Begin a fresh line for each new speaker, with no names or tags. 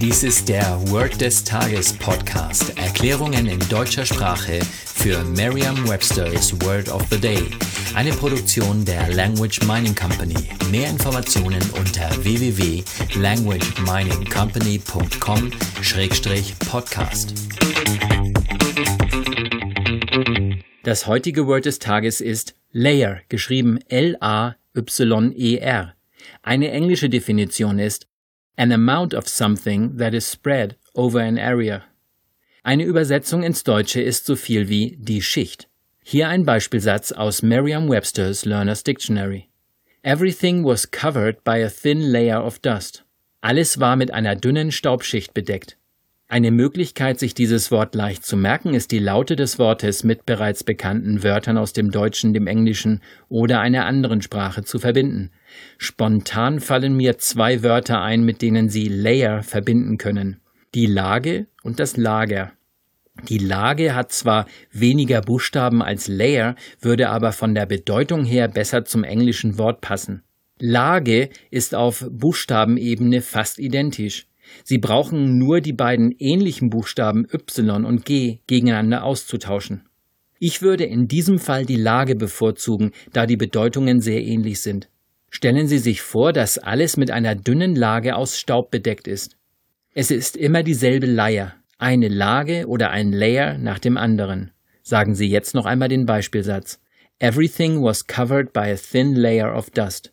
Dies ist der Word des Tages Podcast. Erklärungen in deutscher Sprache für Merriam-Webster's Word of the Day. Eine Produktion der Language Mining Company. Mehr Informationen unter www.languageminingcompany.com-podcast. Das heutige Word des Tages ist Layer, geschrieben L-A-Y-E-R. Eine englische Definition ist an amount of something that is spread over an area. Eine Übersetzung ins Deutsche ist so viel wie die Schicht. Hier ein Beispielsatz aus Merriam-Webster's Learner's Dictionary. Everything was covered by a thin layer of dust. Alles war mit einer dünnen Staubschicht bedeckt. Eine Möglichkeit, sich dieses Wort leicht zu merken, ist die Laute des Wortes mit bereits bekannten Wörtern aus dem Deutschen, dem Englischen oder einer anderen Sprache zu verbinden. Spontan fallen mir zwei Wörter ein, mit denen Sie Layer verbinden können. Die Lage und das Lager. Die Lage hat zwar weniger Buchstaben als Layer, würde aber von der Bedeutung her besser zum englischen Wort passen. Lage ist auf Buchstabenebene fast identisch. Sie brauchen nur die beiden ähnlichen Buchstaben Y und G gegeneinander auszutauschen. Ich würde in diesem Fall die Lage bevorzugen, da die Bedeutungen sehr ähnlich sind. Stellen Sie sich vor, dass alles mit einer dünnen Lage aus Staub bedeckt ist. Es ist immer dieselbe Leier, eine Lage oder ein Layer nach dem anderen. Sagen Sie jetzt noch einmal den Beispielsatz. Everything was covered by a thin layer of dust.